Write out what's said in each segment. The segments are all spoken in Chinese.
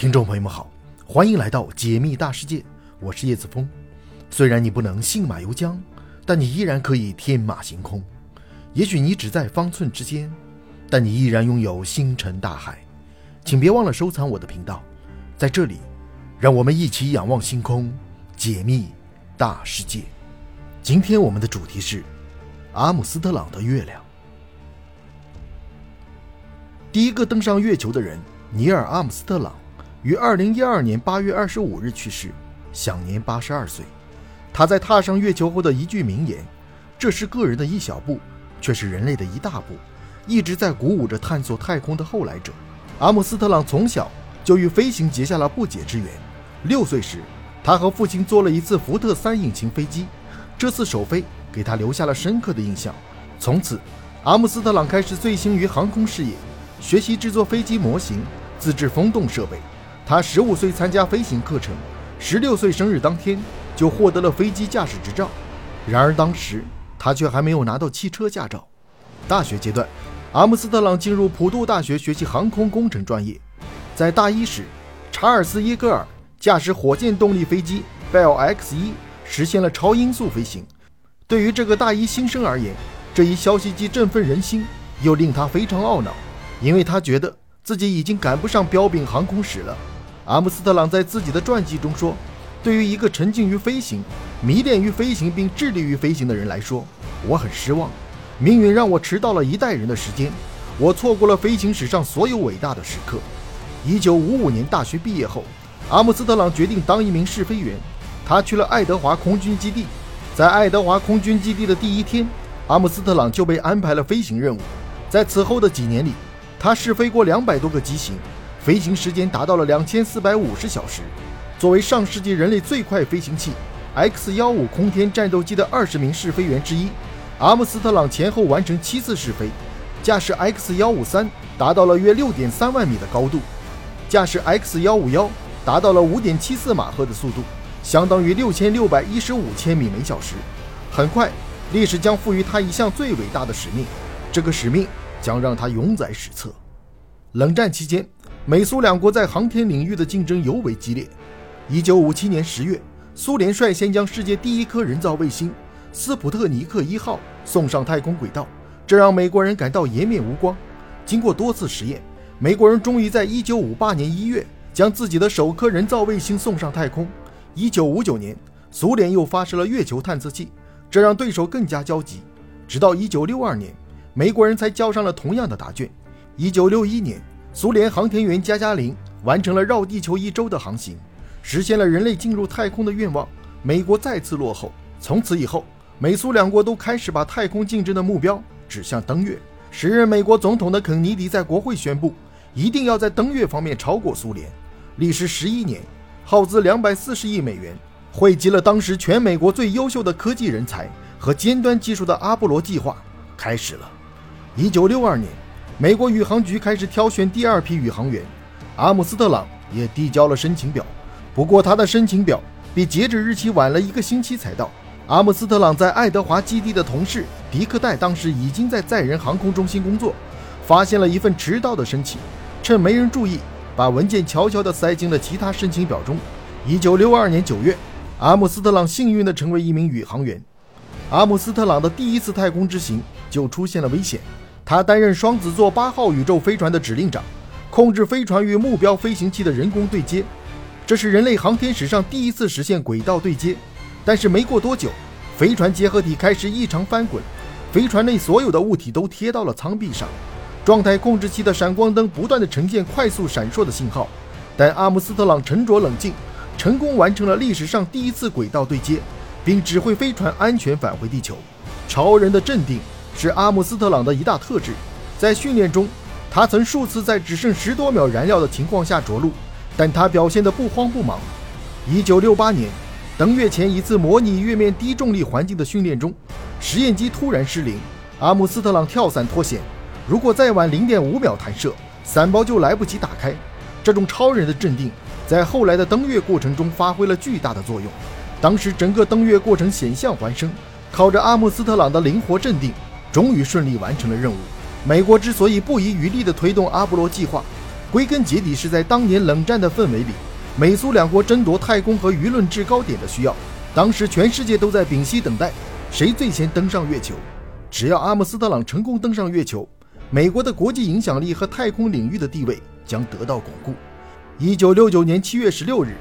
听众朋友们好，欢迎来到解密大世界，我是叶子峰。虽然你不能信马由缰，但你依然可以天马行空。也许你只在方寸之间，但你依然拥有星辰大海。请别忘了收藏我的频道，在这里，让我们一起仰望星空，解密大世界。今天我们的主题是阿姆斯特朗的月亮。第一个登上月球的人尼尔·阿姆斯特朗。于二零一二年八月二十五日去世，享年八十二岁。他在踏上月球后的一句名言：“这是个人的一小步，却是人类的一大步。”一直在鼓舞着探索太空的后来者。阿姆斯特朗从小就与飞行结下了不解之缘。六岁时，他和父亲坐了一次福特三引擎飞机，这次首飞给他留下了深刻的印象。从此，阿姆斯特朗开始醉心于航空事业，学习制作飞机模型，自制风洞设备。他十五岁参加飞行课程，十六岁生日当天就获得了飞机驾驶执照。然而当时他却还没有拿到汽车驾照。大学阶段，阿姆斯特朗进入普渡大学学习航空工程专业。在大一时，查尔斯·耶格尔驾驶火箭动力飞机 Bell X-1 实现了超音速飞行。对于这个大一新生而言，这一消息既振奋人心，又令他非常懊恼，因为他觉得自己已经赶不上标炳航空史了。阿姆斯特朗在自己的传记中说：“对于一个沉浸于飞行、迷恋于飞行并致力于飞行的人来说，我很失望。命运让我迟到了一代人的时间，我错过了飞行史上所有伟大的时刻。”一九五五年大学毕业后，阿姆斯特朗决定当一名试飞员。他去了爱德华空军基地，在爱德华空军基地的第一天，阿姆斯特朗就被安排了飞行任务。在此后的几年里，他试飞过两百多个机型。飞行时间达到了两千四百五十小时。作为上世纪人类最快飞行器 X 幺五空天战斗机的二十名试飞员之一，阿姆斯特朗前后完成七次试飞，驾驶 X 幺五三达到了约六点三万米的高度，驾驶 X 幺五幺达到了五点七四马赫的速度，相当于六千六百一十五千米每小时。很快，历史将赋予他一项最伟大的使命，这个使命将让他永载史册。冷战期间。美苏两国在航天领域的竞争尤为激烈。一九五七年十月，苏联率先将世界第一颗人造卫星“斯普特尼克一号”送上太空轨道，这让美国人感到颜面无光。经过多次实验，美国人终于在一九五八年一月将自己的首颗人造卫星送上太空。一九五九年，苏联又发射了月球探测器，这让对手更加焦急。直到一九六二年，美国人才交上了同样的答卷。一九六一年。苏联航天员加加林完成了绕地球一周的航行，实现了人类进入太空的愿望。美国再次落后。从此以后，美苏两国都开始把太空竞争的目标指向登月。时任美国总统的肯尼迪在国会宣布，一定要在登月方面超过苏联。历时十一年，耗资两百四十亿美元，汇集了当时全美国最优秀的科技人才和尖端技术的阿波罗计划开始了。一九六二年。美国宇航局开始挑选第二批宇航员，阿姆斯特朗也递交了申请表。不过，他的申请表比截止日期晚了一个星期才到。阿姆斯特朗在爱德华基地的同事迪克戴当时已经在载人航空中心工作，发现了一份迟到的申请，趁没人注意，把文件悄悄地塞进了其他申请表中。一九六二年九月，阿姆斯特朗幸运地成为一名宇航员。阿姆斯特朗的第一次太空之行就出现了危险。他担任双子座八号宇宙飞船的指令长，控制飞船与目标飞行器的人工对接，这是人类航天史上第一次实现轨道对接。但是没过多久，飞船结合体开始异常翻滚，飞船内所有的物体都贴到了舱壁上，状态控制器的闪光灯不断的呈现快速闪烁的信号。但阿姆斯特朗沉着冷静，成功完成了历史上第一次轨道对接，并指挥飞船安全返回地球。超人的镇定。是阿姆斯特朗的一大特质。在训练中，他曾数次在只剩十多秒燃料的情况下着陆，但他表现得不慌不忙。1968年，登月前一次模拟月面低重力环境的训练中，实验机突然失灵，阿姆斯特朗跳伞脱险。如果再晚0.5秒弹射，伞包就来不及打开。这种超人的镇定，在后来的登月过程中发挥了巨大的作用。当时整个登月过程险象环生，靠着阿姆斯特朗的灵活镇定。终于顺利完成了任务。美国之所以不遗余力地推动阿波罗计划，归根结底是在当年冷战的氛围里，美苏两国争夺太空和舆论制高点的需要。当时全世界都在屏息等待，谁最先登上月球。只要阿姆斯特朗成功登上月球，美国的国际影响力和太空领域的地位将得到巩固。一九六九年七月十六日，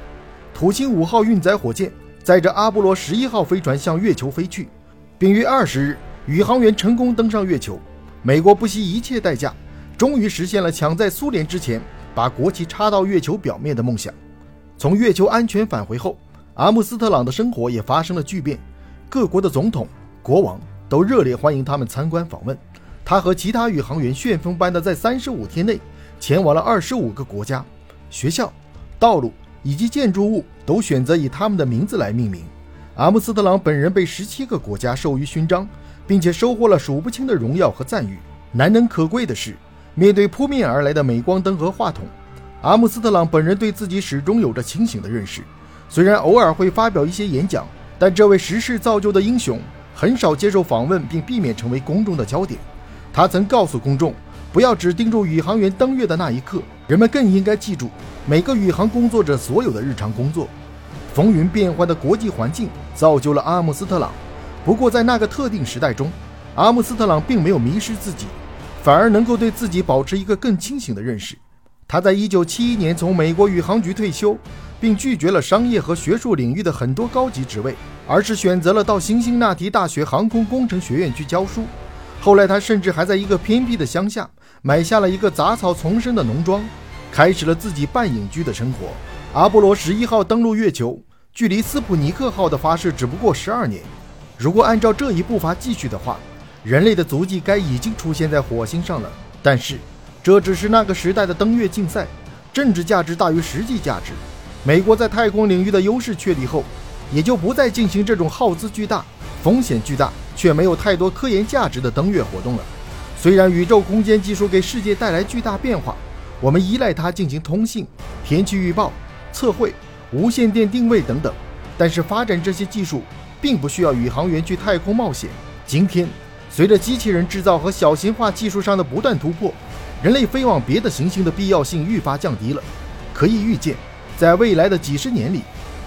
土星五号运载火箭载着阿波罗十一号飞船向月球飞去，并于二十日宇航员成功登上月球。美国不惜一切代价，终于实现了抢在苏联之前把国旗插到月球表面的梦想。从月球安全返回后，阿姆斯特朗的生活也发生了巨变，各国的总统、国王。都热烈欢迎他们参观访问。他和其他宇航员旋风般的在三十五天内前往了二十五个国家，学校、道路以及建筑物都选择以他们的名字来命名。阿姆斯特朗本人被十七个国家授予勋章，并且收获了数不清的荣耀和赞誉。难能可贵的是，面对扑面而来的镁光灯和话筒，阿姆斯特朗本人对自己始终有着清醒的认识。虽然偶尔会发表一些演讲，但这位时势造就的英雄。很少接受访问，并避免成为公众的焦点。他曾告诉公众，不要只盯住宇航员登月的那一刻，人们更应该记住每个宇航工作者所有的日常工作。风云变幻的国际环境造就了阿姆斯特朗，不过在那个特定时代中，阿姆斯特朗并没有迷失自己，反而能够对自己保持一个更清醒的认识。他在1971年从美国宇航局退休，并拒绝了商业和学术领域的很多高级职位。而是选择了到辛辛那提大学航空工程学院去教书。后来，他甚至还在一个偏僻的乡下买下了一个杂草丛生的农庄，开始了自己半隐居的生活。阿波罗十一号登陆月球，距离斯普尼克号的发射只不过十二年。如果按照这一步伐继续的话，人类的足迹该已经出现在火星上了。但是，这只是那个时代的登月竞赛，政治价值大于实际价值。美国在太空领域的优势确立后。也就不再进行这种耗资巨大、风险巨大却没有太多科研价值的登月活动了。虽然宇宙空间技术给世界带来巨大变化，我们依赖它进行通信、天气预报、测绘、无线电定位等等，但是发展这些技术并不需要宇航员去太空冒险。今天，随着机器人制造和小型化技术上的不断突破，人类飞往别的行星的必要性愈发降低了。可以预见，在未来的几十年里，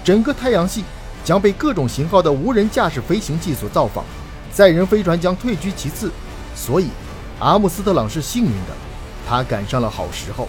整个太阳系。将被各种型号的无人驾驶飞行器所造访，载人飞船将退居其次，所以阿姆斯特朗是幸运的，他赶上了好时候。